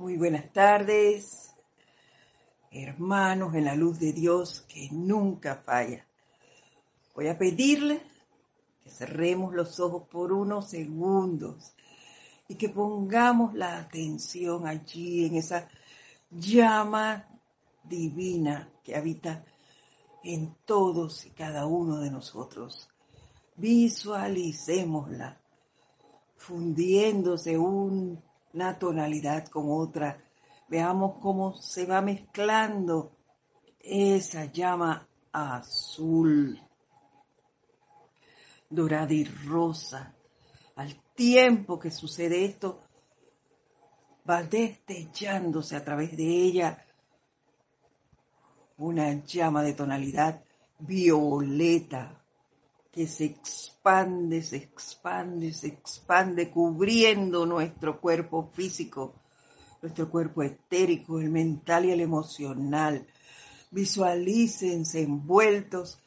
Muy buenas tardes, hermanos en la luz de Dios que nunca falla. Voy a pedirle que cerremos los ojos por unos segundos y que pongamos la atención allí en esa llama divina que habita en todos y cada uno de nosotros. Visualicémosla fundiéndose un una tonalidad con otra. Veamos cómo se va mezclando esa llama azul, dorada y rosa. Al tiempo que sucede esto, va destellándose a través de ella una llama de tonalidad violeta que se expande, se expande, se expande, cubriendo nuestro cuerpo físico, nuestro cuerpo etérico, el mental y el emocional. Visualícense envueltos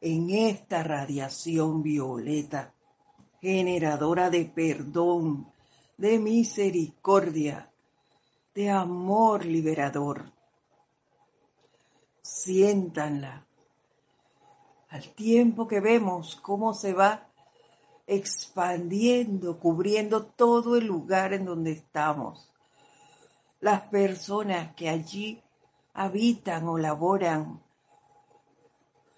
en esta radiación violeta, generadora de perdón, de misericordia, de amor liberador. Siéntanla al tiempo que vemos cómo se va expandiendo, cubriendo todo el lugar en donde estamos. Las personas que allí habitan o laboran,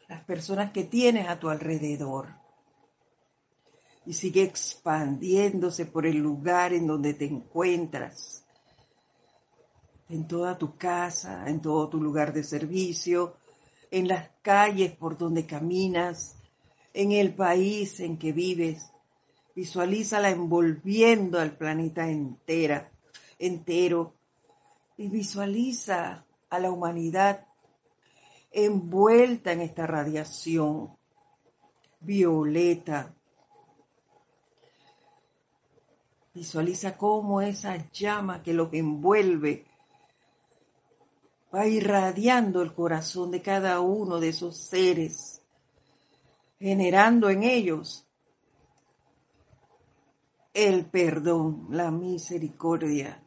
las personas que tienes a tu alrededor. Y sigue expandiéndose por el lugar en donde te encuentras, en toda tu casa, en todo tu lugar de servicio, en las calles por donde caminas, en el país en que vives. Visualízala envolviendo al planeta entera, entero y visualiza a la humanidad envuelta en esta radiación violeta. Visualiza cómo esa llama que los envuelve va irradiando el corazón de cada uno de esos seres, generando en ellos el perdón, la misericordia,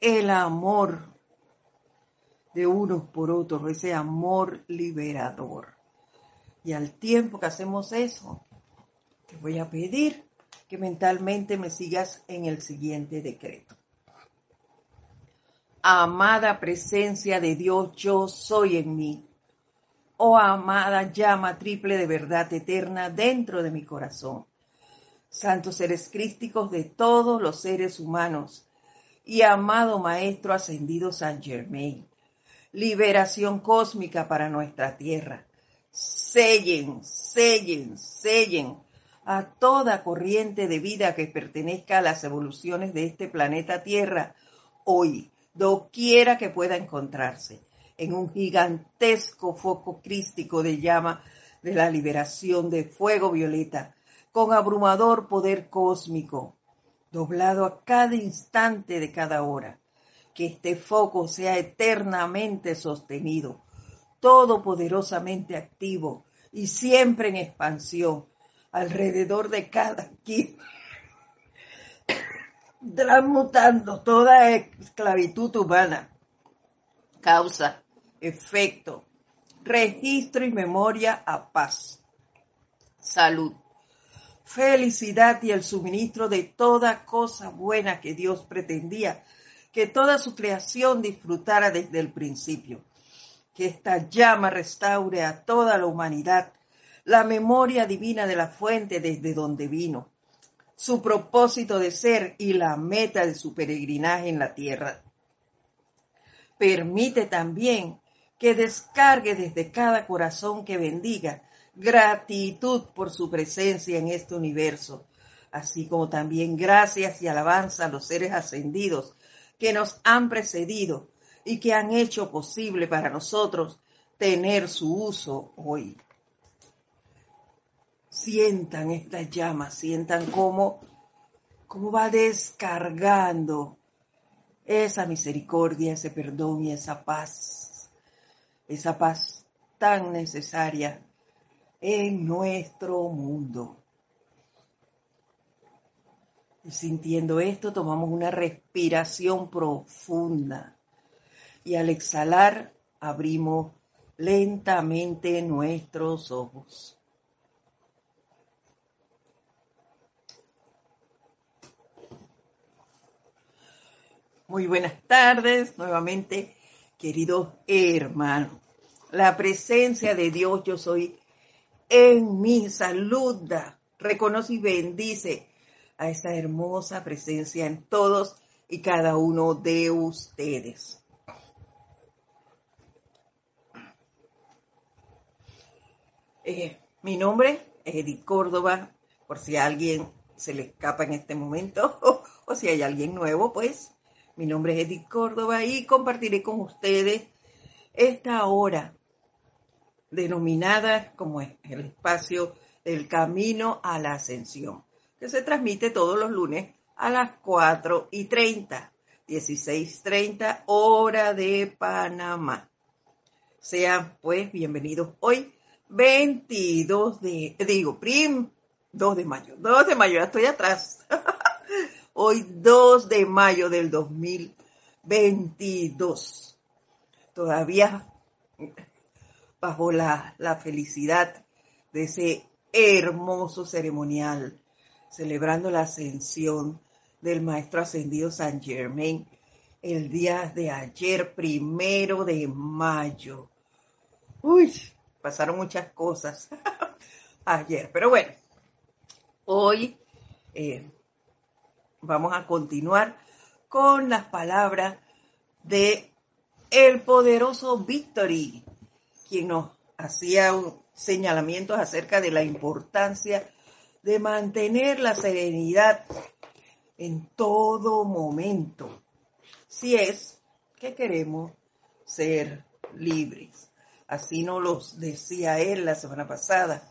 el amor de unos por otros, ese amor liberador. Y al tiempo que hacemos eso, te voy a pedir que mentalmente me sigas en el siguiente decreto amada presencia de Dios, yo soy en mí. Oh amada llama triple de verdad eterna dentro de mi corazón. Santos seres crísticos de todos los seres humanos y amado Maestro ascendido San Germain. Liberación cósmica para nuestra tierra. Sellen, sellen, sellen a toda corriente de vida que pertenezca a las evoluciones de este planeta Tierra hoy doquiera que pueda encontrarse, en un gigantesco foco crístico de llama de la liberación de fuego violeta, con abrumador poder cósmico, doblado a cada instante de cada hora. Que este foco sea eternamente sostenido, todopoderosamente activo y siempre en expansión alrededor de cada quien transmutando toda esclavitud humana, causa, efecto, registro y memoria a paz, salud, felicidad y el suministro de toda cosa buena que Dios pretendía que toda su creación disfrutara desde el principio. Que esta llama restaure a toda la humanidad la memoria divina de la fuente desde donde vino su propósito de ser y la meta de su peregrinaje en la tierra. Permite también que descargue desde cada corazón que bendiga gratitud por su presencia en este universo, así como también gracias y alabanza a los seres ascendidos que nos han precedido y que han hecho posible para nosotros tener su uso hoy sientan esta llama, sientan cómo, cómo va descargando esa misericordia, ese perdón y esa paz, esa paz tan necesaria en nuestro mundo. Y sintiendo esto, tomamos una respiración profunda. Y al exhalar, abrimos lentamente nuestros ojos. Muy buenas tardes nuevamente, queridos hermanos. La presencia de Dios yo soy en mi saluda, reconoce y bendice a esa hermosa presencia en todos y cada uno de ustedes. Eh, mi nombre es Edith Córdoba, por si a alguien se le escapa en este momento o si hay alguien nuevo, pues mi nombre es Edith Córdoba y compartiré con ustedes esta hora denominada como el espacio del camino a la ascensión, que se transmite todos los lunes a las 4 y 30, 16.30 hora de Panamá. Sean pues bienvenidos hoy, 22 de, digo, prim, 2 de mayo, 2 de mayo, ya estoy atrás. Hoy 2 de mayo del 2022. Todavía bajo la, la felicidad de ese hermoso ceremonial, celebrando la ascensión del Maestro Ascendido San Germain el día de ayer, primero de mayo. Uy, pasaron muchas cosas ayer, pero bueno, hoy eh, vamos a continuar con las palabras de el poderoso Victory, quien nos hacía señalamientos acerca de la importancia de mantener la serenidad en todo momento, si es que queremos ser libres. Así nos los decía él la semana pasada.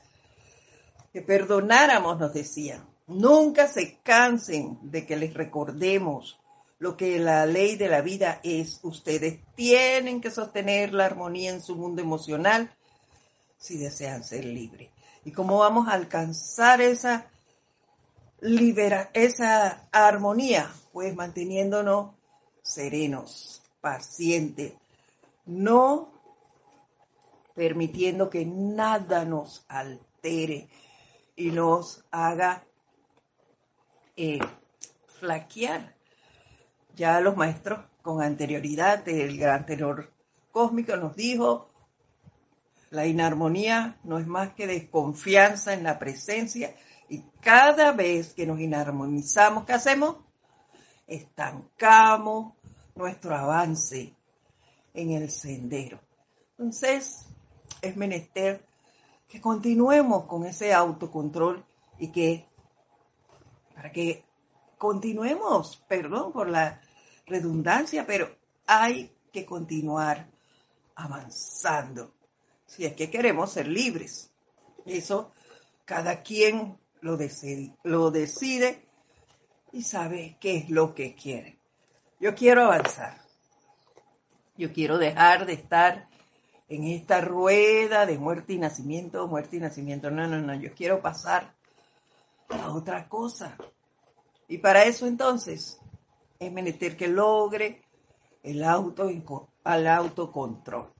Que perdonáramos, nos decía. Nunca se cansen de que les recordemos lo que la ley de la vida es. Ustedes tienen que sostener la armonía en su mundo emocional si desean ser libres. ¿Y cómo vamos a alcanzar esa esa armonía? Pues manteniéndonos serenos, pacientes, no permitiendo que nada nos altere y nos haga eh, flaquear ya los maestros con anterioridad, el gran tenor cósmico nos dijo, la inarmonía no es más que desconfianza en la presencia y cada vez que nos inarmonizamos, ¿qué hacemos? Estancamos nuestro avance en el sendero. Entonces, es menester que continuemos con ese autocontrol y que, para que continuemos, perdón por la redundancia, pero hay que continuar avanzando. Si es que queremos ser libres. Eso cada quien lo decide, lo decide y sabe qué es lo que quiere. Yo quiero avanzar. Yo quiero dejar de estar en esta rueda de muerte y nacimiento, muerte y nacimiento. No, no, no. Yo quiero pasar a otra cosa. Y para eso entonces es menester que logre el auto, al autocontrol.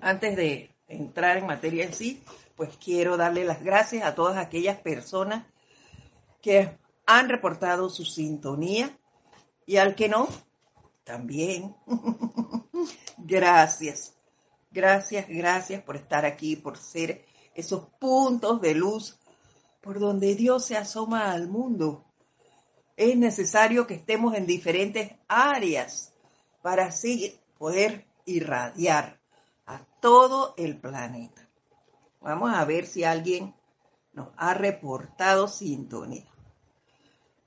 Antes de entrar en materia en sí, pues quiero darle las gracias a todas aquellas personas que han reportado su sintonía y al que no, también. gracias, gracias, gracias por estar aquí, por ser esos puntos de luz por donde Dios se asoma al mundo es necesario que estemos en diferentes áreas para así poder irradiar a todo el planeta. Vamos a ver si alguien nos ha reportado sintonía.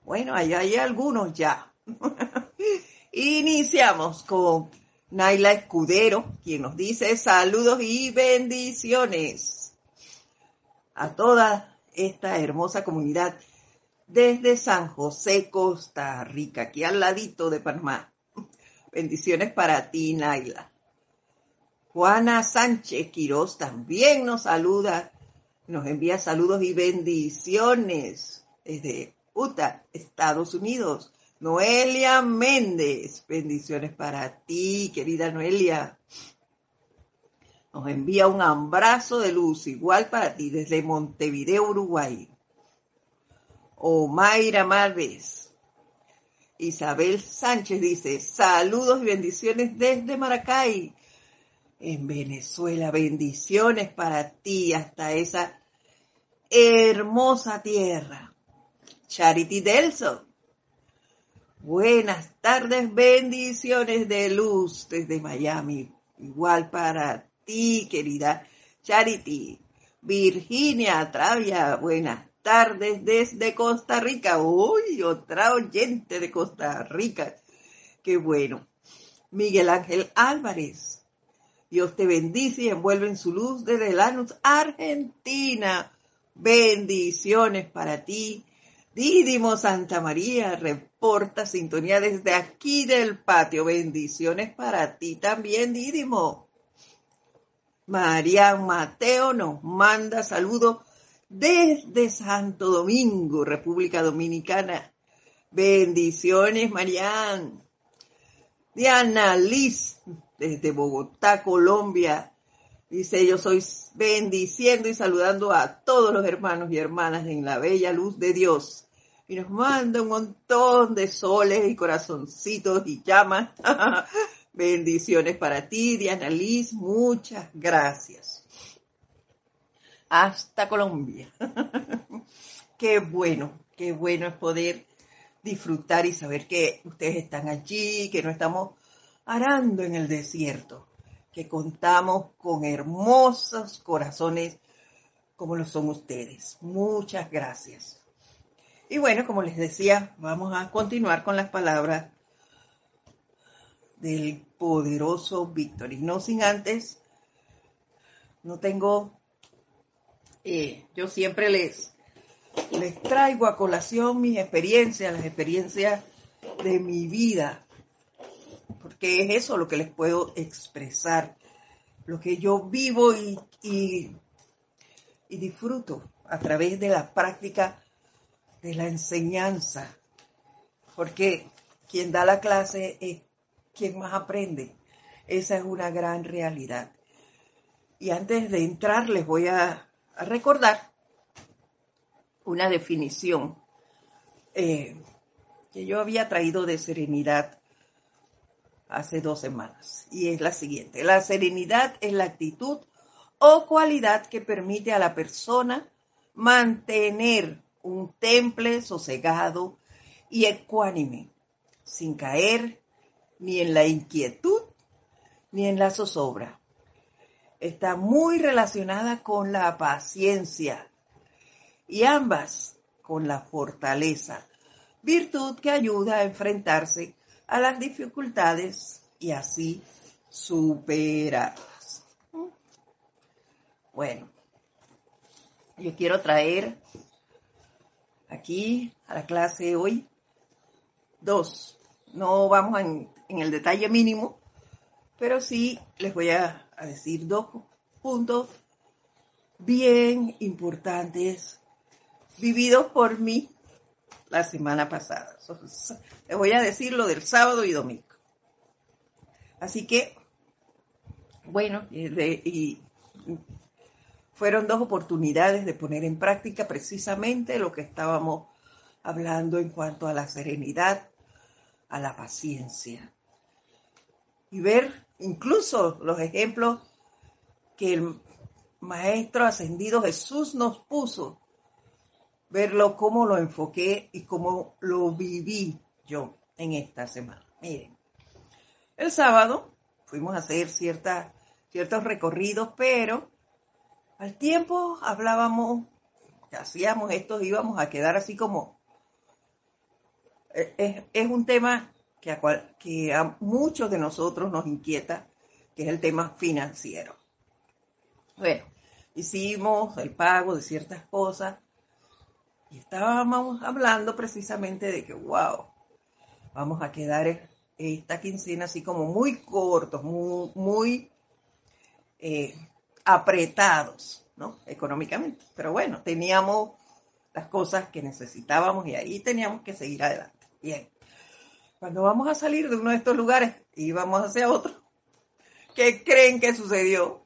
Bueno, allá hay algunos ya. Iniciamos con Naila Escudero, quien nos dice saludos y bendiciones a toda esta hermosa comunidad desde San José, Costa Rica, aquí al ladito de Panamá. Bendiciones para ti, Naila. Juana Sánchez Quiroz también nos saluda, nos envía saludos y bendiciones desde Utah, Estados Unidos. Noelia Méndez, bendiciones para ti, querida Noelia. Nos envía un abrazo de luz, igual para ti, desde Montevideo, Uruguay. Omaira Marves. Isabel Sánchez dice, saludos y bendiciones desde Maracay, en Venezuela. Bendiciones para ti hasta esa hermosa tierra. Charity Delso. Buenas tardes, bendiciones de luz desde Miami. Igual para ti, querida Charity. Virginia Travia, buenas tardes desde Costa Rica. Uy, otra oyente de Costa Rica. Qué bueno. Miguel Ángel Álvarez. Dios te bendice y envuelve en su luz desde Lanús, Argentina. Bendiciones para ti. Dídimo Santa María reporta sintonía desde aquí del patio. Bendiciones para ti también, Dídimo. María Mateo nos manda saludos desde Santo Domingo, República Dominicana. Bendiciones, Marian. Diana Liz, desde Bogotá, Colombia. Dice, yo soy bendiciendo y saludando a todos los hermanos y hermanas en la bella luz de Dios. Y nos manda un montón de soles y corazoncitos y llamas. Bendiciones para ti, Diana Liz. Muchas gracias hasta Colombia. qué bueno, qué bueno es poder disfrutar y saber que ustedes están allí, que no estamos arando en el desierto, que contamos con hermosos corazones como lo son ustedes. Muchas gracias. Y bueno, como les decía, vamos a continuar con las palabras del poderoso Víctor. Y no sin antes, no tengo eh, yo siempre les, les traigo a colación mis experiencias, las experiencias de mi vida, porque es eso lo que les puedo expresar, lo que yo vivo y, y, y disfruto a través de la práctica de la enseñanza, porque quien da la clase es quien más aprende. Esa es una gran realidad. Y antes de entrar les voy a recordar una definición eh, que yo había traído de serenidad hace dos semanas y es la siguiente. La serenidad es la actitud o cualidad que permite a la persona mantener un temple sosegado y ecuánime, sin caer ni en la inquietud ni en la zozobra está muy relacionada con la paciencia y ambas con la fortaleza, virtud que ayuda a enfrentarse a las dificultades y así superarlas. Bueno, yo quiero traer aquí a la clase hoy dos. No vamos en, en el detalle mínimo, pero sí les voy a decir dos puntos bien importantes vividos por mí la semana pasada. Les voy a decir lo del sábado y domingo. Así que, bueno, y fueron dos oportunidades de poner en práctica precisamente lo que estábamos hablando en cuanto a la serenidad, a la paciencia. Y ver incluso los ejemplos que el Maestro Ascendido Jesús nos puso, verlo cómo lo enfoqué y cómo lo viví yo en esta semana. Miren, el sábado fuimos a hacer ciertas, ciertos recorridos, pero al tiempo hablábamos, hacíamos esto, íbamos a quedar así como... Eh, es un tema que a, que a muchos de nosotros nos inquieta, que es el tema financiero. Bueno, hicimos el pago de ciertas cosas y estábamos hablando precisamente de que, wow, vamos a quedar esta quincena así como muy cortos, muy, muy eh, apretados, ¿no? Económicamente. Pero bueno, teníamos las cosas que necesitábamos y ahí teníamos que seguir adelante. Bien. Cuando vamos a salir de uno de estos lugares y vamos hacia otro, ¿qué creen que sucedió?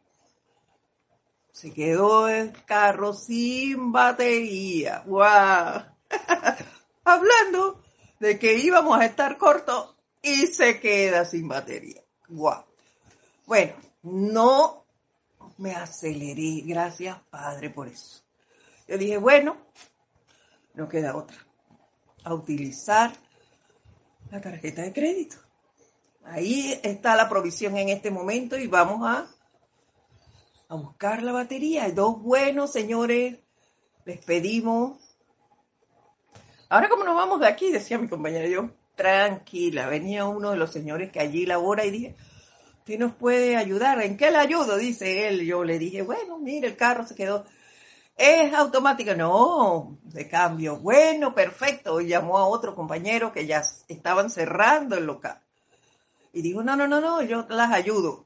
Se quedó el carro sin batería. ¡Wow! Hablando de que íbamos a estar cortos y se queda sin batería. ¡Wow! Bueno, no me aceleré. Gracias, Padre, por eso. Yo dije, bueno, no queda otra. A utilizar la tarjeta de crédito. Ahí está la provisión en este momento y vamos a, a buscar la batería. Dos buenos, señores. Les pedimos. Ahora, como nos vamos de aquí? Decía mi compañera yo. Tranquila. Venía uno de los señores que allí labora y dije, ¿usted nos puede ayudar? ¿En qué le ayudo? Dice él. Yo le dije, bueno, mire, el carro se quedó es automática, no, de cambio. Bueno, perfecto. Y llamó a otro compañero que ya estaban cerrando el local. Y dijo, no, no, no, no, yo las ayudo.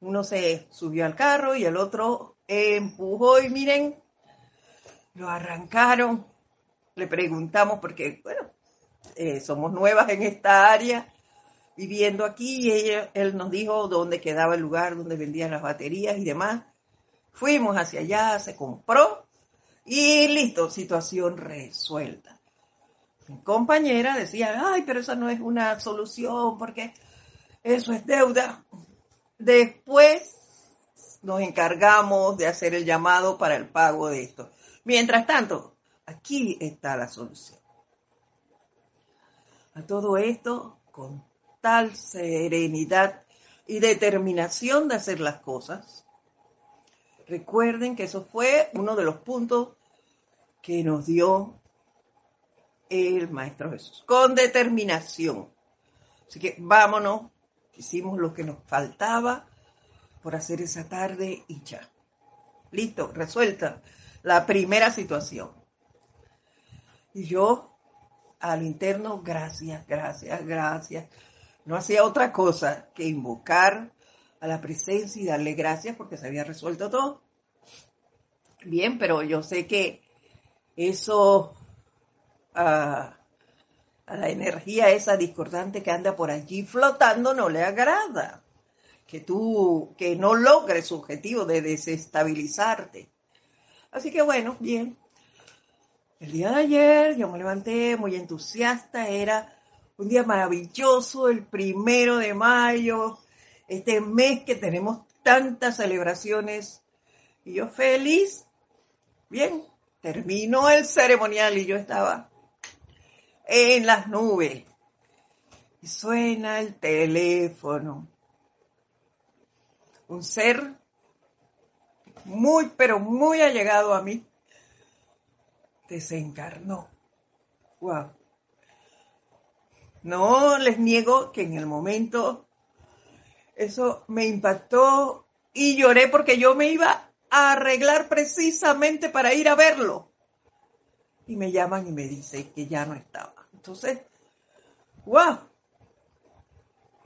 Uno se subió al carro y el otro empujó y miren, lo arrancaron. Le preguntamos porque, bueno, eh, somos nuevas en esta área, viviendo aquí, y él nos dijo dónde quedaba el lugar donde vendían las baterías y demás. Fuimos hacia allá, se compró y listo, situación resuelta. Mi compañera decía, ay, pero esa no es una solución porque eso es deuda. Después nos encargamos de hacer el llamado para el pago de esto. Mientras tanto, aquí está la solución. A todo esto, con tal serenidad y determinación de hacer las cosas, Recuerden que eso fue uno de los puntos que nos dio el Maestro Jesús, con determinación. Así que vámonos, hicimos lo que nos faltaba por hacer esa tarde y ya. Listo, resuelta la primera situación. Y yo al interno, gracias, gracias, gracias. No hacía otra cosa que invocar a la presencia y darle gracias porque se había resuelto todo. Bien, pero yo sé que eso, a la energía esa discordante que anda por allí flotando no le agrada. Que tú, que no logres su objetivo de desestabilizarte. Así que bueno, bien. El día de ayer yo me levanté muy entusiasta, era un día maravilloso, el primero de mayo, este mes que tenemos tantas celebraciones. Y yo feliz. Bien, terminó el ceremonial y yo estaba en las nubes. Y suena el teléfono. Un ser muy, pero muy allegado a mí desencarnó. Wow. No les niego que en el momento eso me impactó y lloré porque yo me iba a arreglar precisamente para ir a verlo. Y me llaman y me dicen que ya no estaba. Entonces, wow.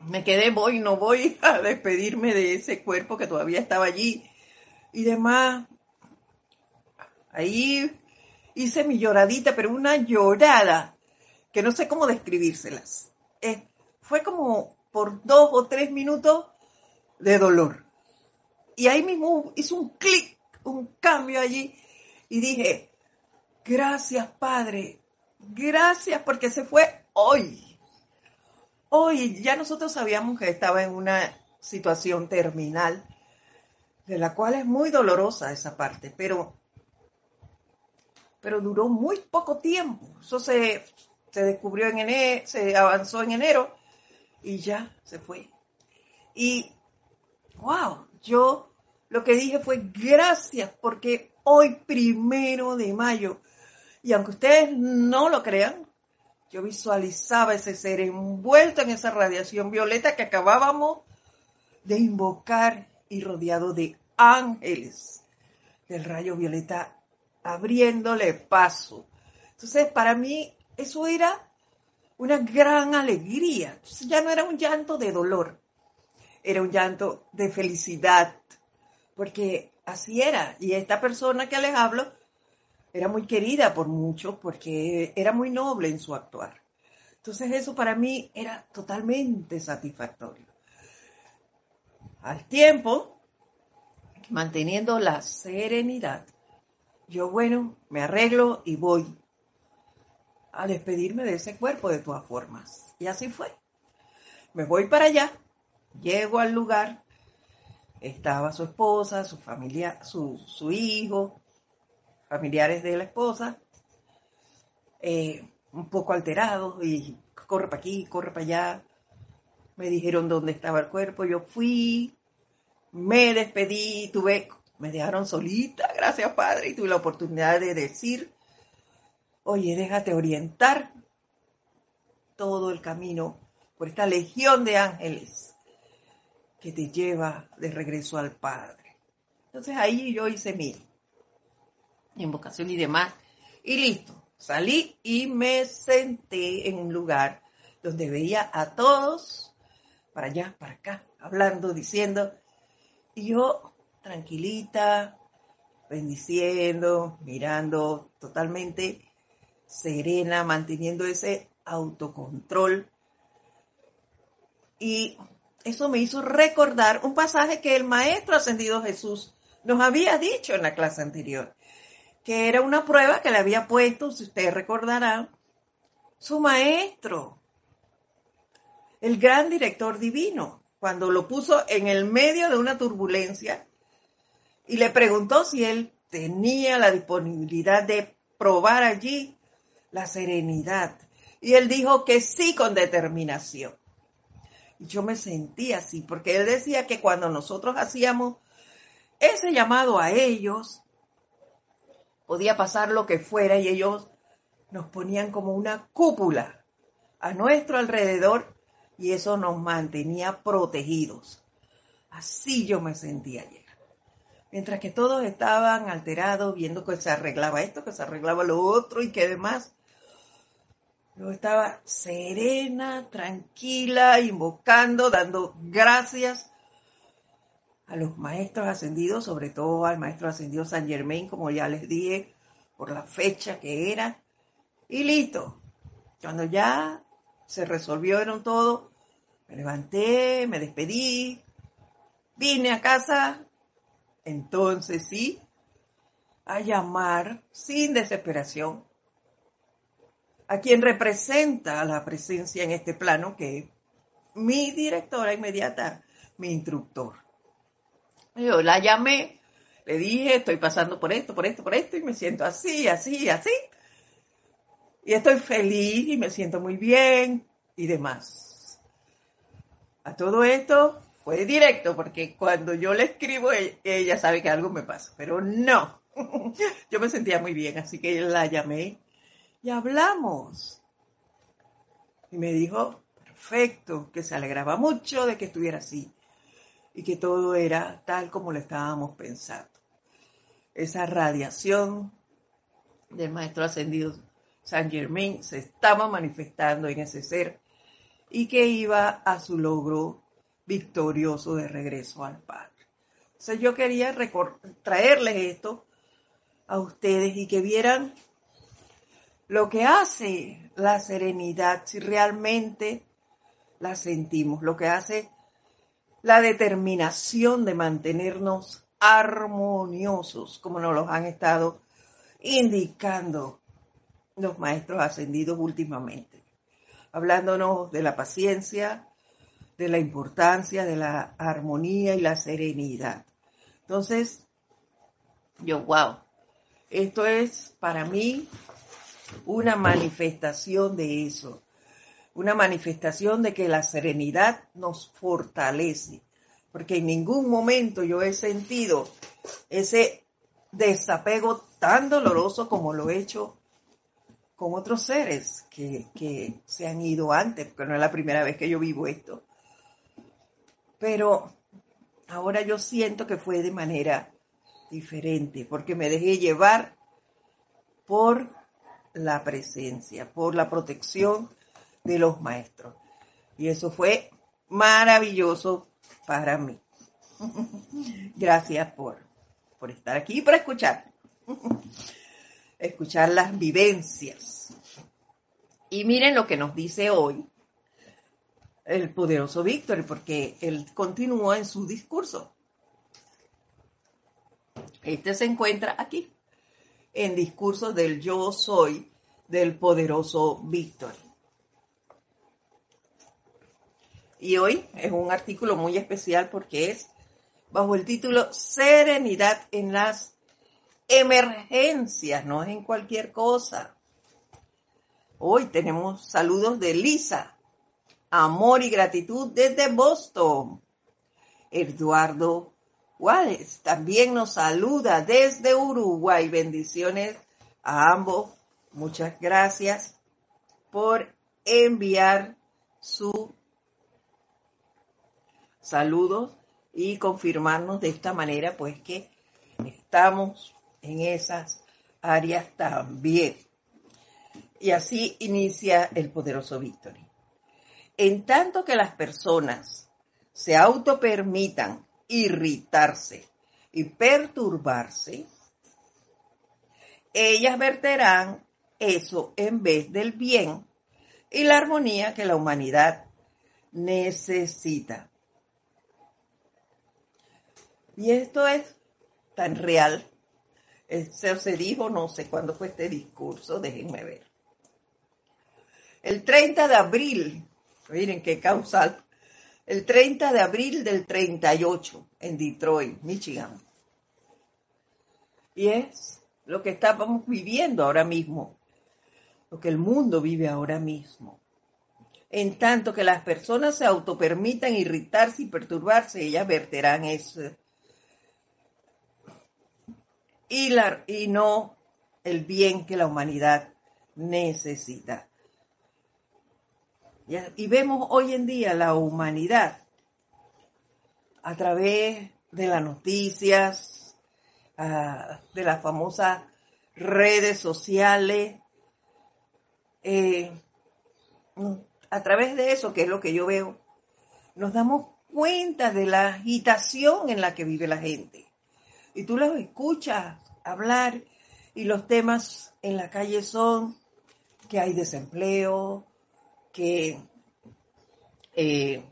Me quedé, voy, no voy a despedirme de ese cuerpo que todavía estaba allí y demás. Ahí hice mi lloradita, pero una llorada que no sé cómo describírselas. Eh, fue como por dos o tres minutos de dolor. Y ahí mismo hizo un clic, un cambio allí y dije, gracias Padre, gracias porque se fue hoy. Hoy ya nosotros sabíamos que estaba en una situación terminal, de la cual es muy dolorosa esa parte, pero, pero duró muy poco tiempo. Eso se, se descubrió en enero, se avanzó en enero y ya se fue. Y, wow, yo lo que dije fue gracias porque hoy primero de mayo, y aunque ustedes no lo crean, yo visualizaba ese ser envuelto en esa radiación violeta que acabábamos de invocar y rodeado de ángeles del rayo violeta abriéndole paso. Entonces, para mí, eso era una gran alegría. ya no era un llanto de dolor, era un llanto de felicidad, porque así era. Y esta persona que les hablo era muy querida por muchos porque era muy noble en su actuar. Entonces eso para mí era totalmente satisfactorio. Al tiempo, manteniendo la serenidad, yo, bueno, me arreglo y voy a despedirme de ese cuerpo de todas formas. Y así fue. Me voy para allá, llego al lugar, estaba su esposa, su familia, su, su hijo, familiares de la esposa, eh, un poco alterados y corre para aquí, corre para allá. Me dijeron dónde estaba el cuerpo, yo fui, me despedí, tuve, me dejaron solita, gracias Padre, y tuve la oportunidad de decir, oye, déjate orientar todo el camino por esta legión de ángeles que te lleva de regreso al Padre. Entonces ahí yo hice mi invocación y demás, y listo. Salí y me senté en un lugar donde veía a todos, para allá, para acá, hablando, diciendo, y yo tranquilita, bendiciendo, mirando totalmente serena, manteniendo ese autocontrol. Y eso me hizo recordar un pasaje que el Maestro Ascendido Jesús nos había dicho en la clase anterior que era una prueba que le había puesto, si ustedes recordarán, su maestro, el gran director divino, cuando lo puso en el medio de una turbulencia y le preguntó si él tenía la disponibilidad de probar allí la serenidad. Y él dijo que sí con determinación. Y yo me sentí así, porque él decía que cuando nosotros hacíamos ese llamado a ellos, podía pasar lo que fuera y ellos nos ponían como una cúpula a nuestro alrededor y eso nos mantenía protegidos. Así yo me sentía ayer. Mientras que todos estaban alterados, viendo que se arreglaba esto, que se arreglaba lo otro y que demás. Yo estaba serena, tranquila, invocando, dando gracias a los maestros ascendidos, sobre todo al maestro ascendido San Germain, como ya les dije, por la fecha que era. Y listo. Cuando ya se resolvieron todo, me levanté, me despedí, vine a casa, entonces sí, a llamar sin desesperación a quien representa la presencia en este plano, que es mi directora inmediata, mi instructor. Yo la llamé, le dije, estoy pasando por esto, por esto, por esto, y me siento así, así, así. Y estoy feliz y me siento muy bien y demás. A todo esto fue directo, porque cuando yo le escribo, e-, ella sabe que algo me pasa, pero no. Yo me sentía muy bien, así que la llamé y hablamos. Y me dijo, perfecto, que se alegraba mucho de que estuviera así y que todo era tal como lo estábamos pensando. Esa radiación del Maestro Ascendido San Germain se estaba manifestando en ese ser y que iba a su logro victorioso de regreso al Padre. Entonces yo quería traerles esto a ustedes y que vieran lo que hace la serenidad, si realmente la sentimos, lo que hace la determinación de mantenernos armoniosos, como nos los han estado indicando los maestros ascendidos últimamente, hablándonos de la paciencia, de la importancia de la armonía y la serenidad. Entonces, yo, wow, esto es para mí una manifestación de eso una manifestación de que la serenidad nos fortalece, porque en ningún momento yo he sentido ese desapego tan doloroso como lo he hecho con otros seres que, que, se han ido antes, porque no es la primera vez que yo vivo esto. Pero ahora yo siento que fue de manera diferente, porque me dejé llevar por la presencia, por la protección de los maestros. Y eso fue maravilloso para mí. Gracias por, por estar aquí y por escuchar. escuchar las vivencias. Y miren lo que nos dice hoy el poderoso Víctor, porque él continúa en su discurso. Este se encuentra aquí, en discurso del yo soy del poderoso Víctor. Y hoy es un artículo muy especial porque es bajo el título Serenidad en las emergencias, no es en cualquier cosa. Hoy tenemos saludos de Lisa, amor y gratitud desde Boston. Eduardo Juárez también nos saluda desde Uruguay. Bendiciones a ambos. Muchas gracias por enviar su saludos y confirmarnos de esta manera pues que estamos en esas áreas también. Y así inicia el poderoso Victory. En tanto que las personas se autopermitan irritarse y perturbarse, ellas verterán eso en vez del bien y la armonía que la humanidad necesita. Y esto es tan real. Se dijo, no sé cuándo fue este discurso, déjenme ver. El 30 de abril, miren qué causal, el 30 de abril del 38 en Detroit, Michigan. Y es lo que estamos viviendo ahora mismo, lo que el mundo vive ahora mismo. En tanto que las personas se autopermitan irritarse y perturbarse, ellas verterán eso y, y no el bien que la humanidad necesita. Y vemos hoy en día la humanidad a través de las noticias, ah, de las famosas redes sociales, eh, a través de eso, que es lo que yo veo, nos damos cuenta de la agitación en la que vive la gente. Y tú los escuchas hablar y los temas en la calle son que hay desempleo, que eh,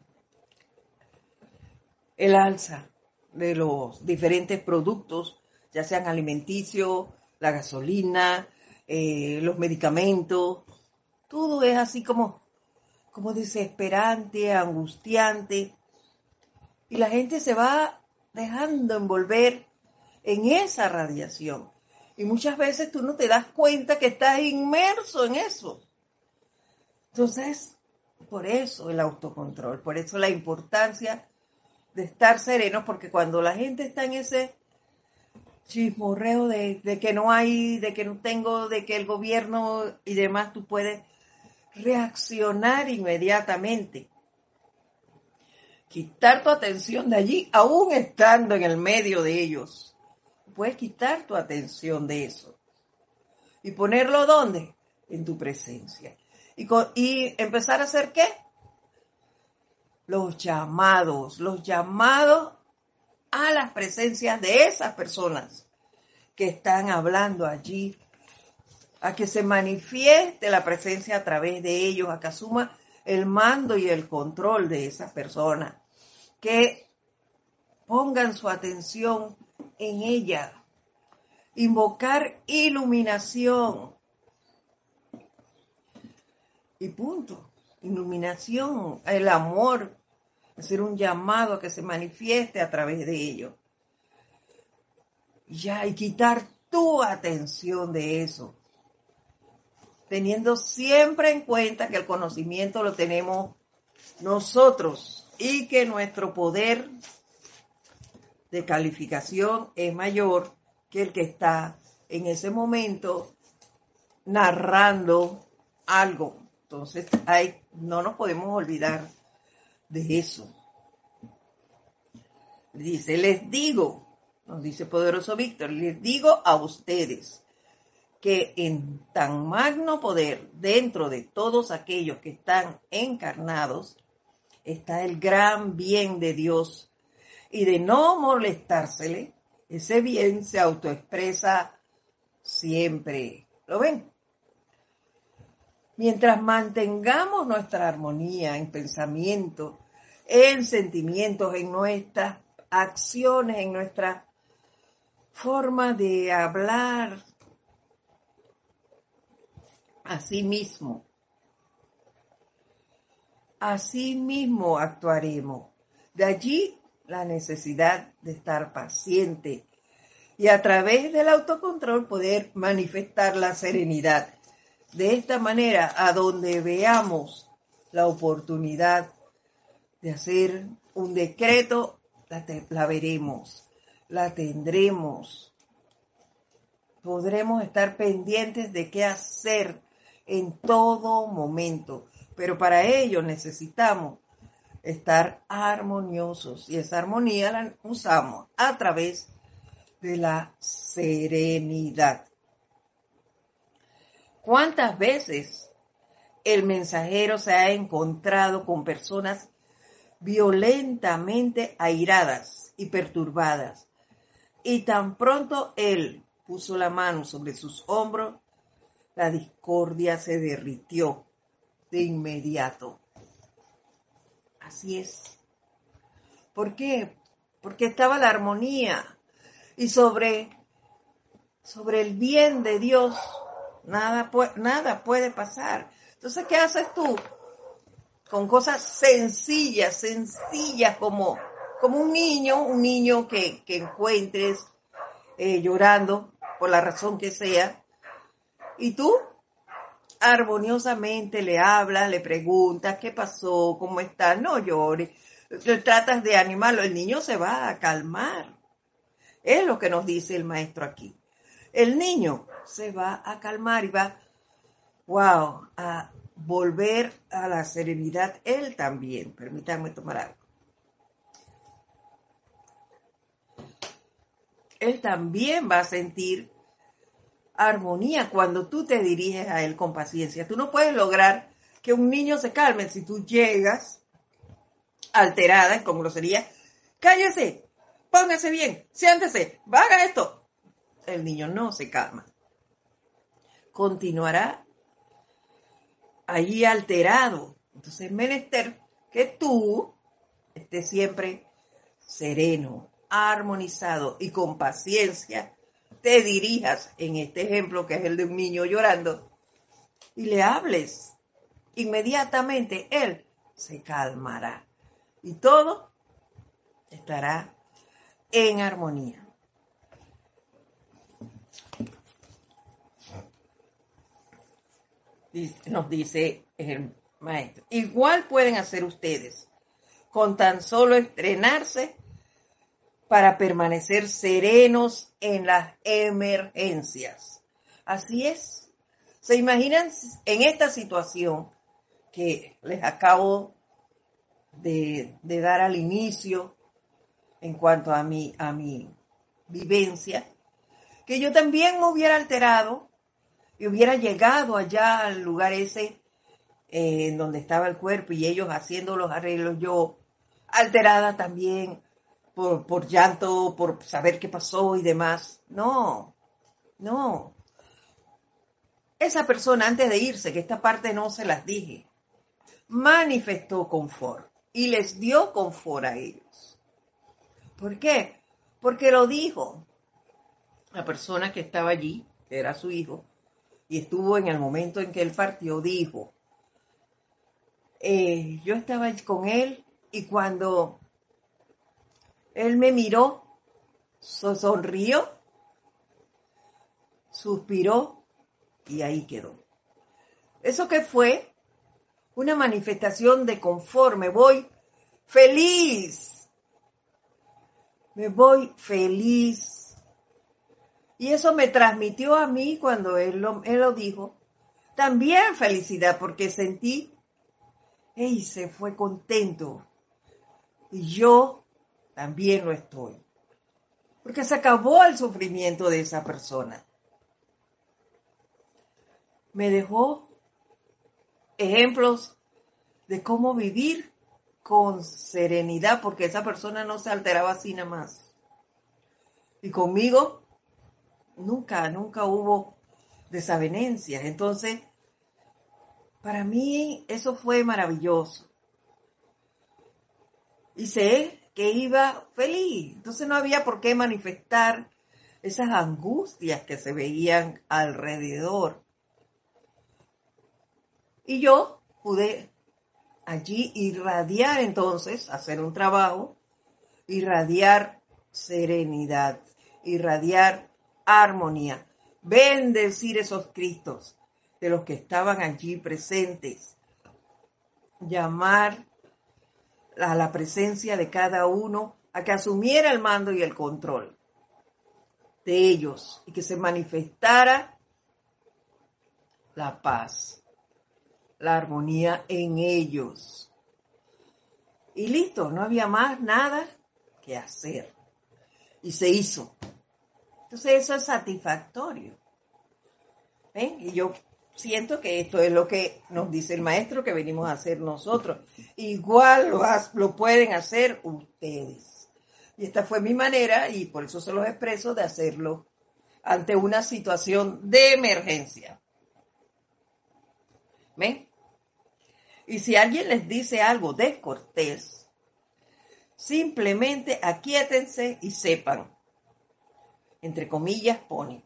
el alza de los diferentes productos, ya sean alimenticios, la gasolina, eh, los medicamentos, todo es así como, como desesperante, angustiante, y la gente se va dejando envolver en esa radiación. Y muchas veces tú no te das cuenta que estás inmerso en eso. Entonces, por eso el autocontrol, por eso la importancia de estar serenos, porque cuando la gente está en ese chismorreo de, de, que no hay, de que no tengo, de que el gobierno y demás, tú puedes reaccionar inmediatamente. Quitar tu atención de allí, aún estando en el medio de ellos puedes quitar tu atención de eso y ponerlo ¿dónde? En tu presencia. Y, y empezar a hacer qué? Los llamados, los llamados a las presencias de esas personas que están hablando allí, a que se manifieste la presencia a través de ellos, a que asuma el mando y el control de esas personas, que pongan su atención en ella. Invocar iluminación. Y punto. Iluminación, el amor, hacer un llamado a que se manifieste a través de ello. Ya, y quitar tu atención de eso. Teniendo siempre en cuenta que el conocimiento lo tenemos nosotros y que nuestro poder de calificación es mayor que el que está en ese momento narrando algo. Entonces, no nos podemos olvidar de eso. Dice, les digo, nos dice poderoso Víctor, les digo a ustedes que en tan magno poder dentro de todos aquellos que están encarnados está el gran bien de Dios y de no molestársele, ese bien se autoexpresa siempre. ¿Lo ven? Mientras mantengamos nuestra armonía en pensamiento, en sentimientos, en nuestras acciones, en nuestra forma de hablar, así mismo, así mismo actuaremos. De allí la necesidad de estar paciente y a través del autocontrol poder manifestar la serenidad. De esta manera, a donde veamos la oportunidad de hacer un decreto, la, veremos, la tendremos. Podremos estar pendientes de qué hacer en todo momento, pero para ello necesitamos estar armoniosos y esa armonía la usamos a través de la serenidad. ¿Cuántas veces el mensajero se ha encontrado con personas violentamente airadas y perturbadas? Y tan pronto él puso la mano sobre sus hombros, la discordia se derritió de inmediato. Así es. ¿Por qué? Porque estaba la armonía y sobre, sobre el bien de Dios nada, nada puede pasar. Entonces, ¿qué haces tú? Con cosas sencillas, sencillas como, como un niño, un niño que, encuentres eh, llorando por la razón que sea, y tú armoniosamente le hablas, le preguntas qué pasó, cómo está, no llores, tratas de animarlo, el niño se va a calmar. Es lo que nos dice el maestro aquí. El niño se va a calmar y va, wow, a volver a la serenidad él también. Permítanme tomar algo. Él también va a sentir armonía cuando tú te diriges a él con paciencia. Tú no puedes lograr que un niño se calme si tú llegas alterada, con grosería, cállese, póngase bien, siéntese, haga esto. El niño no se calma. Continuará allí alterado. Entonces es menester que tú estés siempre sereno, armonizado y con paciencia te dirijas en este ejemplo que es el de un niño llorando y le hables, inmediatamente él se calmará y todo estará en armonía. Nos dice el maestro. Igual pueden hacer ustedes con tan solo estrenarse para permanecer serenos en las emergencias. Así es. ¿Se imaginan en esta situación que les acabo de, dar al inicio en cuanto a mi, a mi vivencia? Que yo también me hubiera alterado y hubiera llegado allá al lugar ese eh, donde estaba el cuerpo y ellos haciendo los arreglos, yo alterada también, por, llanto, por saber qué pasó y demás. No, no. Esa persona antes de irse, que esta parte no se las dije, manifestó confort y les dio confort a ellos. ¿Por qué? Porque lo dijo. La persona que estaba allí, que era su hijo, y estuvo en el momento en que él partió, dijo, eh, yo estaba con él y cuando él me miró, sonrió, suspiró y ahí quedó. ¿Eso qué fue? Una manifestación de confort. Me voy feliz. Me voy feliz. Y eso me transmitió a mí cuando él lo, él lo dijo. También felicidad porque sentí, y se fue contento. Y yo también lo estoy. Porque se acabó el sufrimiento de esa persona. Me dejó ejemplos de cómo vivir con serenidad, porque esa persona no se alteraba así nada más. Y conmigo nunca, nunca hubo desavenencias. Entonces, para mí eso fue maravilloso. Y sé que iba feliz. Entonces no había por qué manifestar esas angustias que se veían alrededor. Y yo pude allí irradiar entonces, hacer un trabajo, irradiar serenidad, irradiar armonía, bendecir esos Cristos de los que estaban allí presentes, llamar a la presencia de cada uno a que asumiera el mando y el control de ellos y que se manifestara la paz, la armonía en ellos. Y listo, no había más nada que hacer. Y se hizo. Entonces eso es satisfactorio. ¿Ven? Y yo siento que esto es lo que nos dice el maestro que venimos a hacer nosotros. Igual lo, lo pueden hacer ustedes. Y esta fue mi manera, y por eso se los expreso, de hacerlo ante una situación de emergencia. ¿Ven? Y si alguien les dice algo descortés, simplemente aquíétense y sepan, entre comillas pone,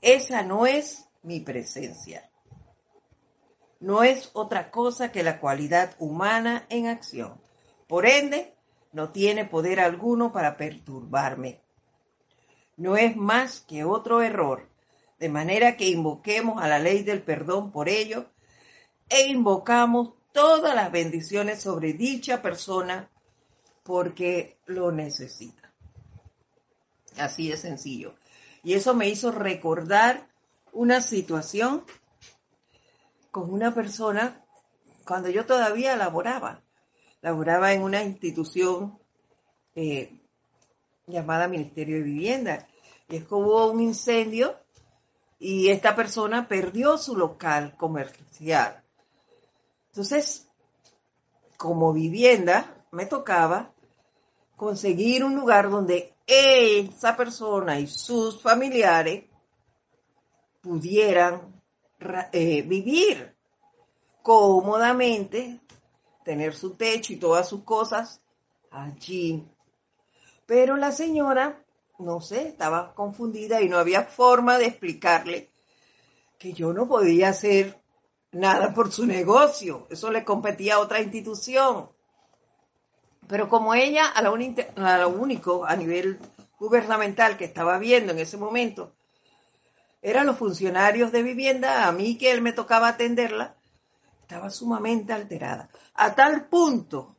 esa no es mi presencia. No es otra cosa que la cualidad humana en acción. Por ende, no tiene poder alguno para perturbarme. No es más que otro error, de manera que invoquemos a la ley del perdón por ello e invocamos todas las bendiciones sobre dicha persona porque lo necesita. Así de sencillo. Y eso me hizo recordar una situación con una persona cuando yo todavía laboraba. Laboraba en una institución eh, llamada Ministerio de Vivienda. Y es que hubo un incendio y esta persona perdió su local comercial. Entonces, como vivienda, me tocaba conseguir un lugar donde esa persona y sus familiares pudieran eh, vivir cómodamente, tener su techo y todas sus cosas allí. Pero la señora, no sé, estaba confundida y no había forma de explicarle que yo no podía hacer nada por su negocio. Eso le competía a otra institución. Pero como ella, a lo, único a nivel gubernamental que estaba viendo en ese momento, eran los funcionarios de vivienda, a mí que él me tocaba atenderla, estaba sumamente alterada. A tal punto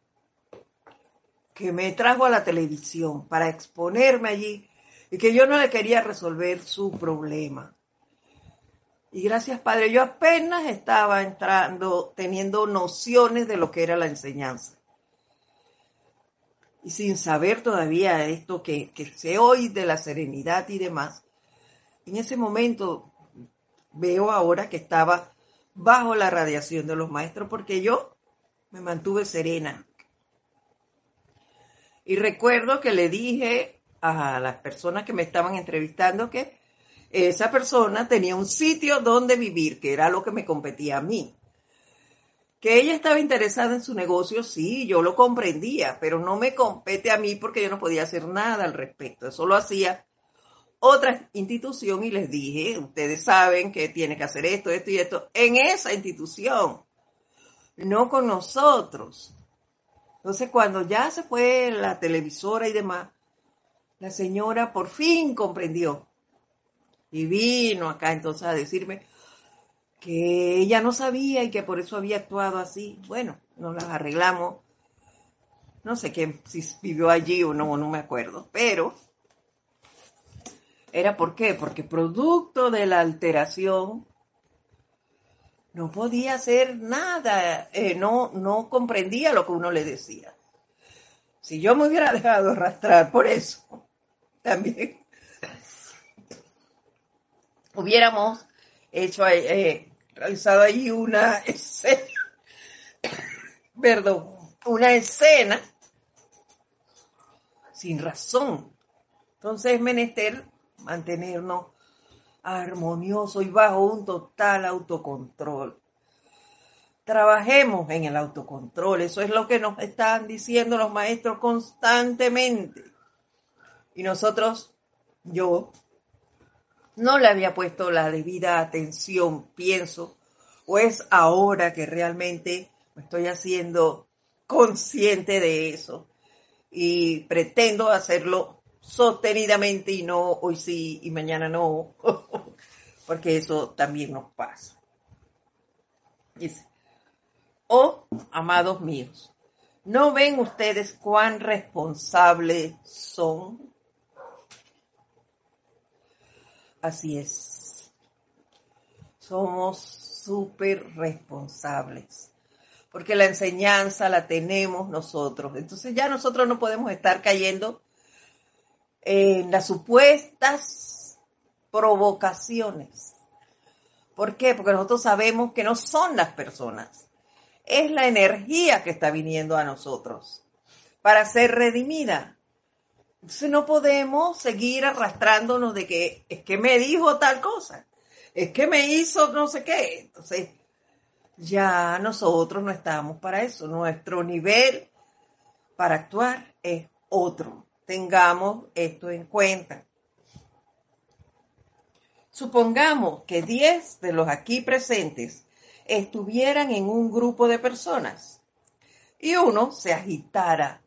que me trajo a la televisión para exponerme allí y que yo no le quería resolver su problema. Y gracias, Padre, yo apenas estaba entrando, teniendo nociones de lo que era la enseñanza. Y sin saber todavía esto que, que sé hoy de la serenidad y demás, en ese momento veo ahora que estaba bajo la radiación de los maestros porque yo me mantuve serena. Y recuerdo que le dije a las personas que me estaban entrevistando que esa persona tenía un sitio donde vivir, que era lo que me competía a mí. Que ella estaba interesada en su negocio, sí, yo lo comprendía, pero no me compete a mí porque yo no podía hacer nada al respecto. Eso lo hacía otra institución y les dije, ustedes saben que tiene que hacer esto, esto y esto, en esa institución, no con nosotros. Entonces, cuando ya se fue la televisora y demás, la señora por fin comprendió y vino acá entonces a decirme que ella no sabía y que por eso había actuado así. Bueno, nos las arreglamos. No sé qué, si vivió allí o no, no me acuerdo, pero era por qué, porque producto de la alteración no podía hacer nada, eh, no, no comprendía lo que uno le decía. Si yo me hubiera dejado arrastrar por eso, también hubiéramos hecho, eh, realizado ahí una escena, perdón, una escena sin razón. Entonces es menester mantenernos armonioso y bajo un total autocontrol. Trabajemos en el autocontrol, eso es lo que nos están diciendo los maestros constantemente. Y nosotros, yo, no le había puesto la debida atención, pienso, o es ahora que realmente me estoy haciendo consciente de eso y pretendo hacerlo sostenidamente y no hoy sí y mañana no, porque eso también nos pasa. Dice, oh, amados míos, ¿no ven ustedes cuán responsables son? Así es. Somos súper responsables porque la enseñanza la tenemos nosotros. Entonces ya nosotros no podemos estar cayendo en las supuestas provocaciones. ¿Por qué? Porque nosotros sabemos que no son las personas, es la energía que está viniendo a nosotros para ser redimida. Entonces no podemos seguir arrastrándonos de que es que me dijo tal cosa, es que me hizo no sé qué. Entonces, ya nosotros no estamos para eso. Nuestro nivel para actuar es otro. Tengamos esto en cuenta. Supongamos que 10 de los aquí presentes estuvieran en un grupo de personas y uno se agitara,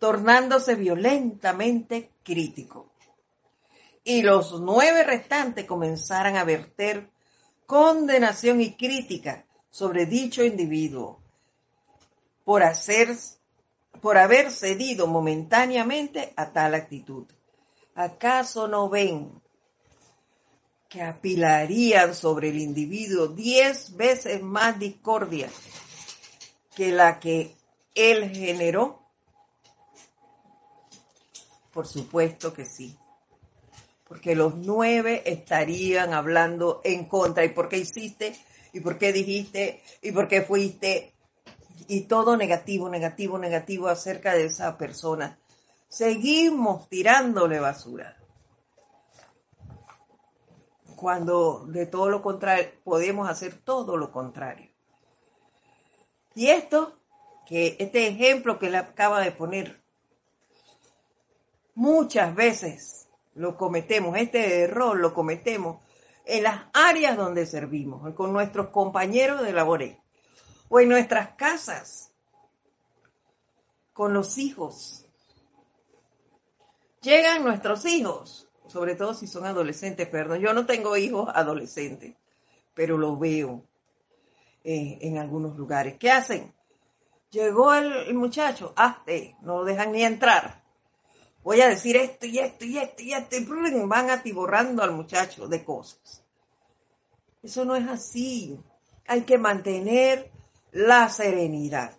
tornándose violentamente crítico. Y los nueve restantes comenzaran a verter condenación y crítica sobre dicho individuo por hacer por haber cedido momentáneamente a tal actitud. ¿Acaso no ven que apilarían sobre el individuo diez veces más discordia que la que él generó? Por supuesto que sí porque los nueve estarían hablando en contra. ¿Y por qué hiciste? ¿Y por qué dijiste? ¿Y por qué fuiste? Y todo negativo, negativo, negativo acerca de esa persona. Seguimos tirándole basura. Cuando de todo lo contrario, podemos hacer todo lo contrario. Y esto, que este ejemplo que le acaba de poner, muchas veces lo cometemos, este error lo cometemos en las áreas donde servimos, con nuestros compañeros de labores, o en nuestras casas, con los hijos. Llegan nuestros hijos, sobre todo si son adolescentes, perdón, yo no tengo hijos adolescentes, pero lo veo eh, en algunos lugares. ¿Qué hacen? Llegó el, el muchacho, hazte, no lo dejan ni entrar voy a decir esto y esto y esto y esto, y van atiborrando al muchacho de cosas. Eso no es así. Hay que mantener la serenidad.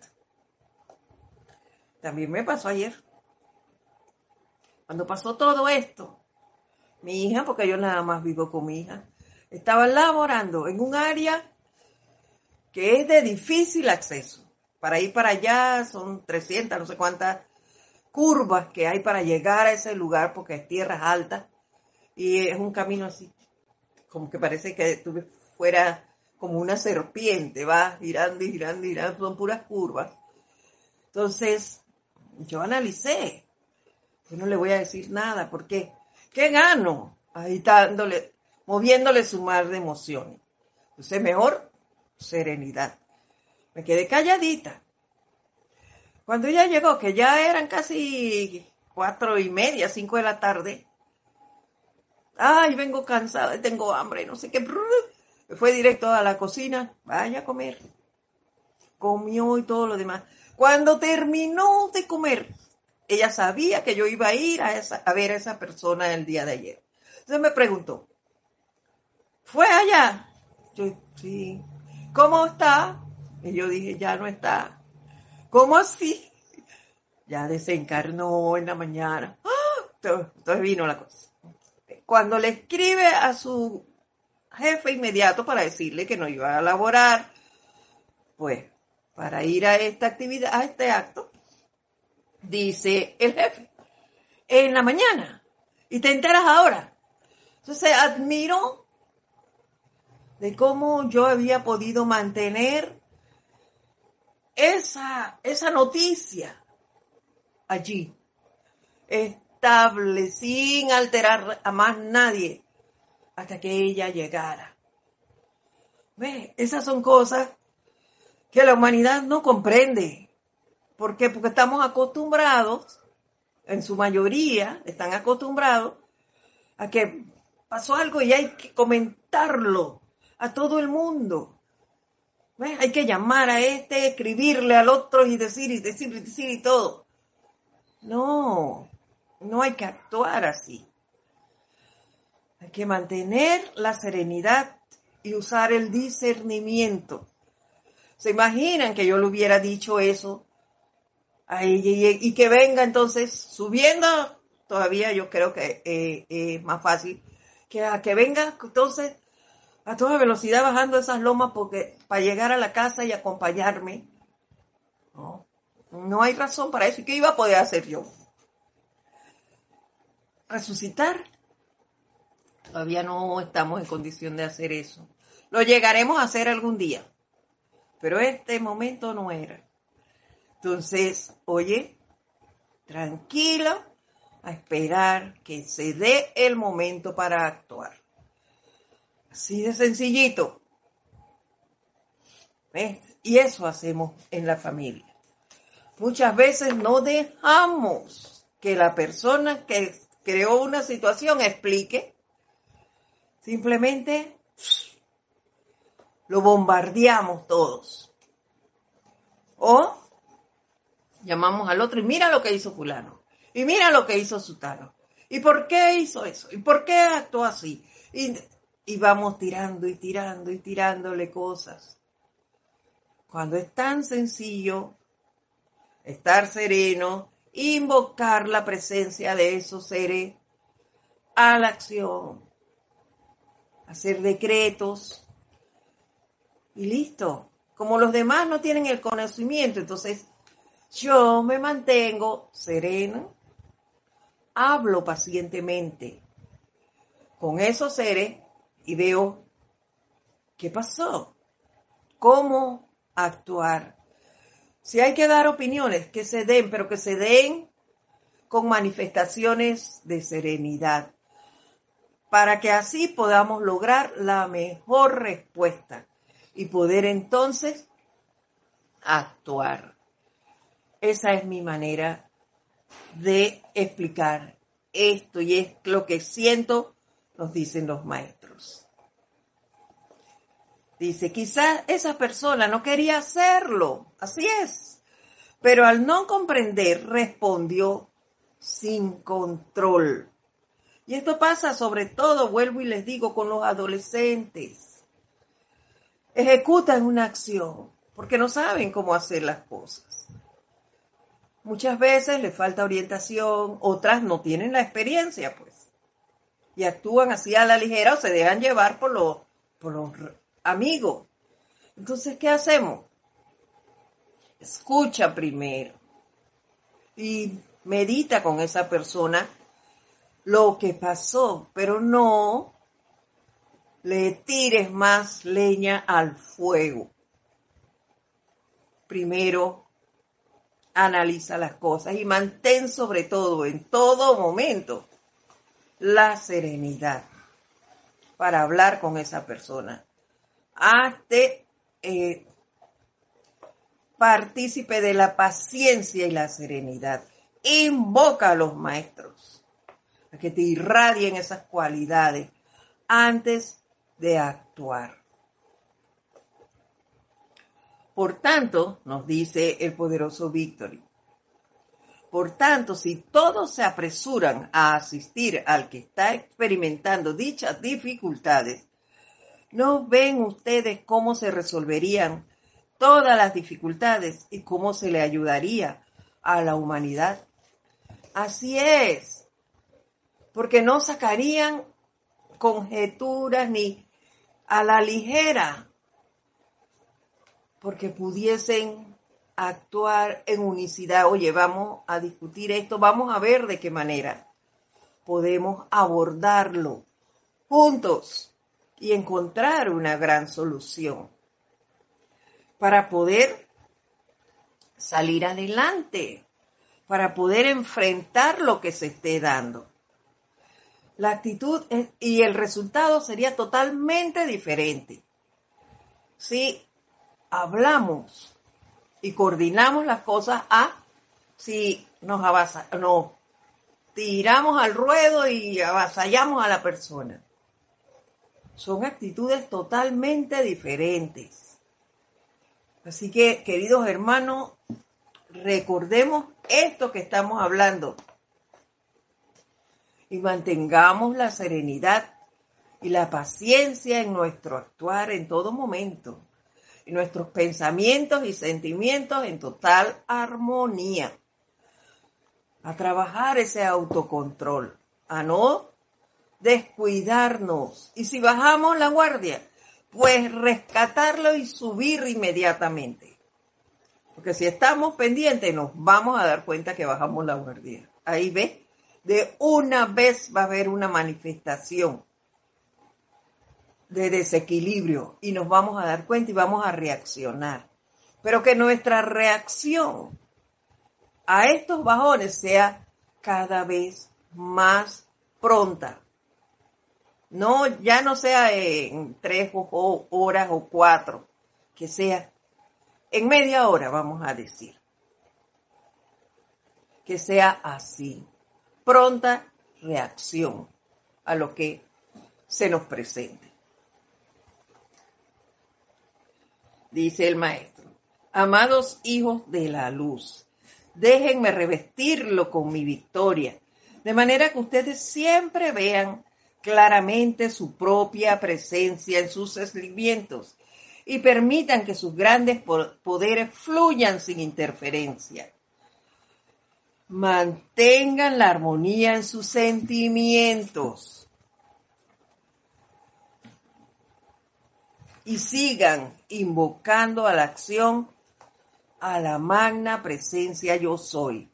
También me pasó ayer. Cuando pasó todo esto, mi hija, porque yo nada más vivo con mi hija, estaba laborando en un área que es de difícil acceso. Para ir para allá son 300, no sé cuántas curvas que hay para llegar a ese lugar porque es tierra alta y es un camino así, como que parece que tú fuera como una serpiente, va girando y girando y girando, son puras curvas. Entonces, yo analicé, yo no le voy a decir nada, porque ¿qué gano? Agitándole, moviéndole su mar de emociones. Entonces, mejor serenidad. Me quedé calladita. Cuando ella llegó, que ya eran casi cuatro y media, cinco de la tarde, ay, vengo cansada, tengo hambre, no sé qué, fue directo a la cocina, vaya a comer. Comió y todo lo demás. Cuando terminó de comer, ella sabía que yo iba a ir a, ver a esa persona el día de ayer. Entonces me preguntó, ¿fue allá? Yo, sí. ¿Cómo está? Y yo dije, ya no está. ¿Cómo así? Ya desencarnó en la mañana. ¡Ah! Entonces vino la cosa. Cuando le escribe a su jefe inmediato para decirle que no iba a laborar, pues para ir a esta actividad, a este acto, dice el jefe, en la mañana, y te enteras ahora. Entonces admiro de cómo yo había podido mantener esa, esa noticia allí, estable, sin alterar a más nadie, hasta que ella llegara. ¿Ve? Esas son cosas que la humanidad no comprende. ¿Por qué? Porque estamos acostumbrados, en su mayoría, están acostumbrados a que pasó algo y hay que comentarlo a todo el mundo. Hay que llamar a este, escribirle al otro y decir y decir y decir y todo. No, no hay que actuar así. Hay que mantener la serenidad y usar el discernimiento. ¿Se imaginan que yo le hubiera dicho eso a ella y, que venga entonces subiendo? Todavía yo creo que eh, es más fácil que, que venga entonces a toda velocidad bajando esas lomas porque para llegar a la casa y acompañarme. No, no hay razón para eso. ¿Y qué iba a poder hacer yo? Resucitar. Todavía no estamos en condición de hacer eso. Lo llegaremos a hacer algún día pero este momento no era. Entonces, oye, tranquilo, a esperar que se dé el momento para actuar. Así de sencillito. Y eso hacemos en la familia. Muchas veces no dejamos que la persona que creó una situación explique. Simplemente lo bombardeamos todos. O llamamos al otro y mira lo que hizo fulano. Y mira lo que hizo sutano. ¿Y por qué hizo eso? ¿Y por qué actuó así? Y, y vamos tirando y tirando y tirándole cosas. Cuando es tan sencillo estar sereno, invocar la presencia de esos seres a la acción, hacer decretos, y listo. Como los demás no tienen el conocimiento, entonces yo me mantengo sereno, hablo pacientemente con esos seres y veo qué pasó, cómo actuar. Si hay que dar opiniones, que se den, pero que se den con manifestaciones de serenidad, para que así podamos lograr la mejor respuesta y poder entonces actuar. Esa es mi manera de explicar esto y es lo que siento, nos dicen los maestros. Dice, quizás esa persona no quería hacerlo, así es, pero al no comprender respondió sin control. Y esto pasa sobre todo, vuelvo y les digo, con los adolescentes ejecutan una acción porque no saben cómo hacer las cosas. Muchas veces les falta orientación, otras no tienen la experiencia, pues, y actúan así a la ligera o se dejan llevar por los, por los amigos. Entonces, ¿qué hacemos? Escucha primero y medita con esa persona lo que pasó, pero no le tires más leña al fuego. Primero, analiza las cosas y mantén sobre todo, en todo momento, la serenidad para hablar con esa persona. Hazte eh, partícipe de la paciencia y la serenidad. Invoca a los maestros a que te irradien esas cualidades antes de actuar. Por tanto, nos dice el poderoso Victory, por tanto, si todos se apresuran a asistir al que está experimentando dichas dificultades, ¿no ven ustedes cómo se resolverían todas las dificultades y cómo se le ayudaría a la humanidad? Así es, porque no sacarían conjeturas ni a la ligera, porque pudiesen actuar en unicidad. Oye, vamos a discutir esto, vamos a ver de qué manera podemos abordarlo juntos y encontrar una gran solución para poder salir adelante, para poder enfrentar lo que se esté dando. La actitud y el resultado sería totalmente diferente. Si hablamos y coordinamos las cosas a si nos, nos tiramos al ruedo y avasallamos a la persona. Son actitudes totalmente diferentes. Así que, queridos hermanos, recordemos esto que estamos hablando y mantengamos la serenidad y la paciencia en nuestro actuar en todo momento, y nuestros pensamientos y sentimientos en total armonía. A trabajar ese autocontrol, a no descuidarnos. Y si bajamos la guardia, pues rescatarlo y subir inmediatamente. Porque si estamos pendientes, nos vamos a dar cuenta que bajamos la guardia. Ahí ve, de una vez va a haber una manifestación de desequilibrio y nos vamos a dar cuenta y vamos a reaccionar. Pero que nuestra reacción a estos bajones sea cada vez más pronta. No, ya no sea en tres horas o cuatro, que sea en media hora, vamos a decir. Que sea así pronta reacción a lo que se nos presente. Dice el maestro, amados hijos de la luz, déjenme revestirlo con mi victoria, de manera que ustedes siempre vean claramente su propia presencia en sus escribimientos y permitan que sus grandes poderes fluyan sin interferencia mantengan la armonía en sus sentimientos y sigan invocando a la acción a la magna presencia yo soy.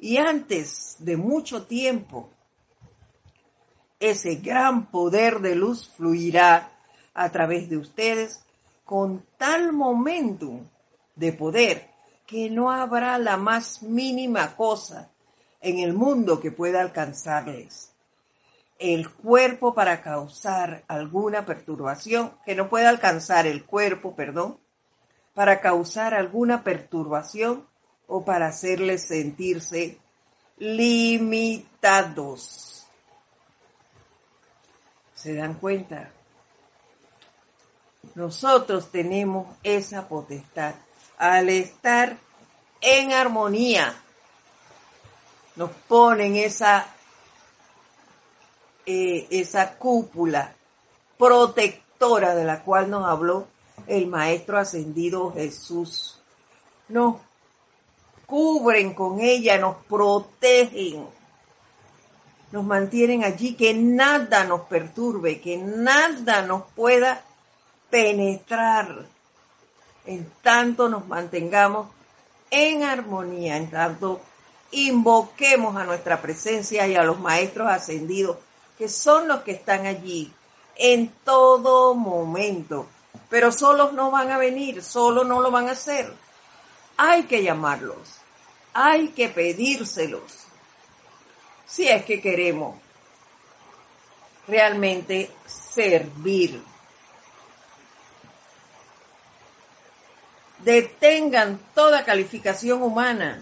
Y antes de mucho tiempo, ese gran poder de luz fluirá a través de ustedes con tal momentum de poder que no habrá la más mínima cosa en el mundo que pueda alcanzarles. El cuerpo para causar alguna perturbación, que no pueda alcanzar el cuerpo, perdón, para causar alguna perturbación o para hacerles sentirse limitados. ¿Se dan cuenta? Nosotros tenemos esa potestad al estar en armonía, nos ponen esa, eh, esa cúpula protectora de la cual nos habló el Maestro Ascendido Jesús. Nos cubren con ella, nos protegen, nos mantienen allí, que nada nos perturbe, que nada nos pueda penetrar en tanto nos mantengamos en armonía, en tanto invoquemos a nuestra presencia y a los maestros ascendidos, que son los que están allí en todo momento. Pero solos no van a venir, solos no lo van a hacer. Hay que llamarlos, hay que pedírselos, si es que queremos realmente servir. detengan toda calificación humana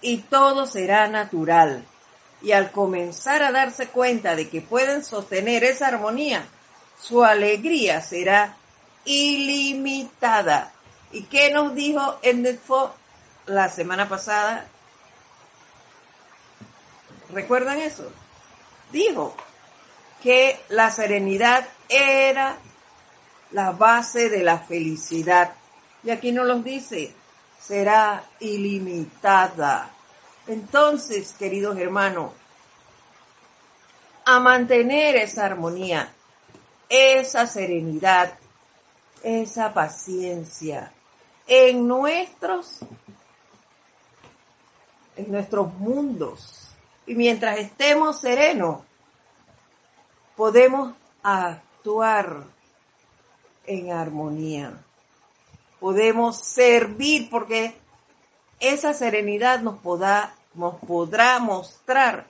y todo será natural. Y al comenzar a darse cuenta de que pueden sostener esa armonía, su alegría será ilimitada. ¿Y qué nos dijo Endefo la semana pasada? ¿Recuerdan eso? Dijo que la serenidad era la base de la felicidad. Y aquí nos los dice, será ilimitada. Entonces, queridos hermanos, a mantener esa armonía, esa serenidad, esa paciencia en nuestros en nuestros mundos. Y mientras estemos serenos, podemos actuar en armonía. Podemos servir porque esa serenidad nos nos podrá mostrar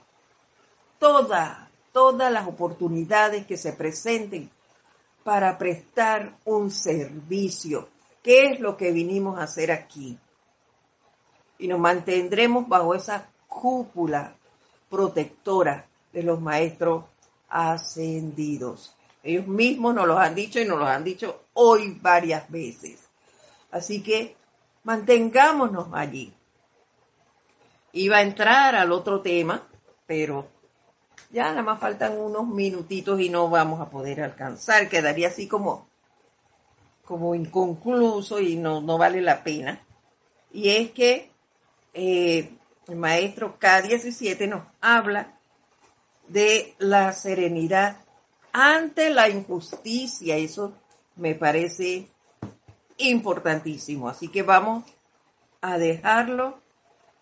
toda, todas las oportunidades que se presenten para prestar un servicio. ¿Qué es lo que vinimos a hacer aquí? Y nos mantendremos bajo esa cúpula protectora de los maestros ascendidos. Ellos mismos nos lo han dicho y nos lo han dicho hoy varias veces. Así que mantengámonos allí. Iba a entrar al otro tema, pero ya nada más faltan unos minutitos y no vamos a poder alcanzar. Quedaría así como, como inconcluso y no, no vale la pena. Y es que eh, el maestro K17 nos habla de la serenidad ante la injusticia. Eso me parece importantísimo. Así que vamos a dejarlo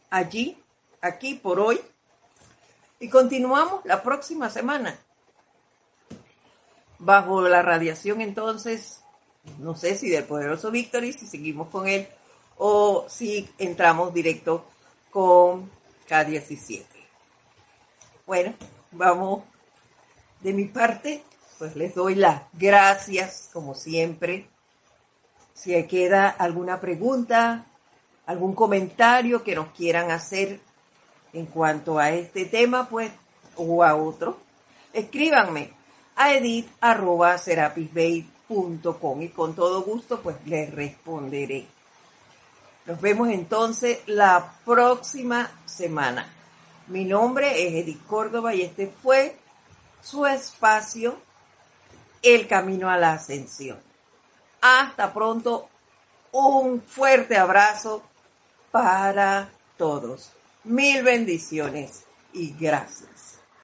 allí, aquí por hoy. Y continuamos la próxima semana. Bajo la radiación entonces, no sé si del poderoso Victory, si seguimos con él, o si entramos directo con K17. Bueno, vamos de mi parte, pues les doy las gracias, como siempre. Si queda alguna pregunta, algún comentario que nos quieran hacer en cuanto a este tema, pues, o a otro, escríbanme a edit.serapisbay.com y con todo gusto, pues, les responderé. Nos vemos entonces la próxima semana. Mi nombre es Edith Córdoba y este fue su espacio, El Camino a la Ascensión. Hasta pronto, un fuerte abrazo para todos. Mil bendiciones y gracias.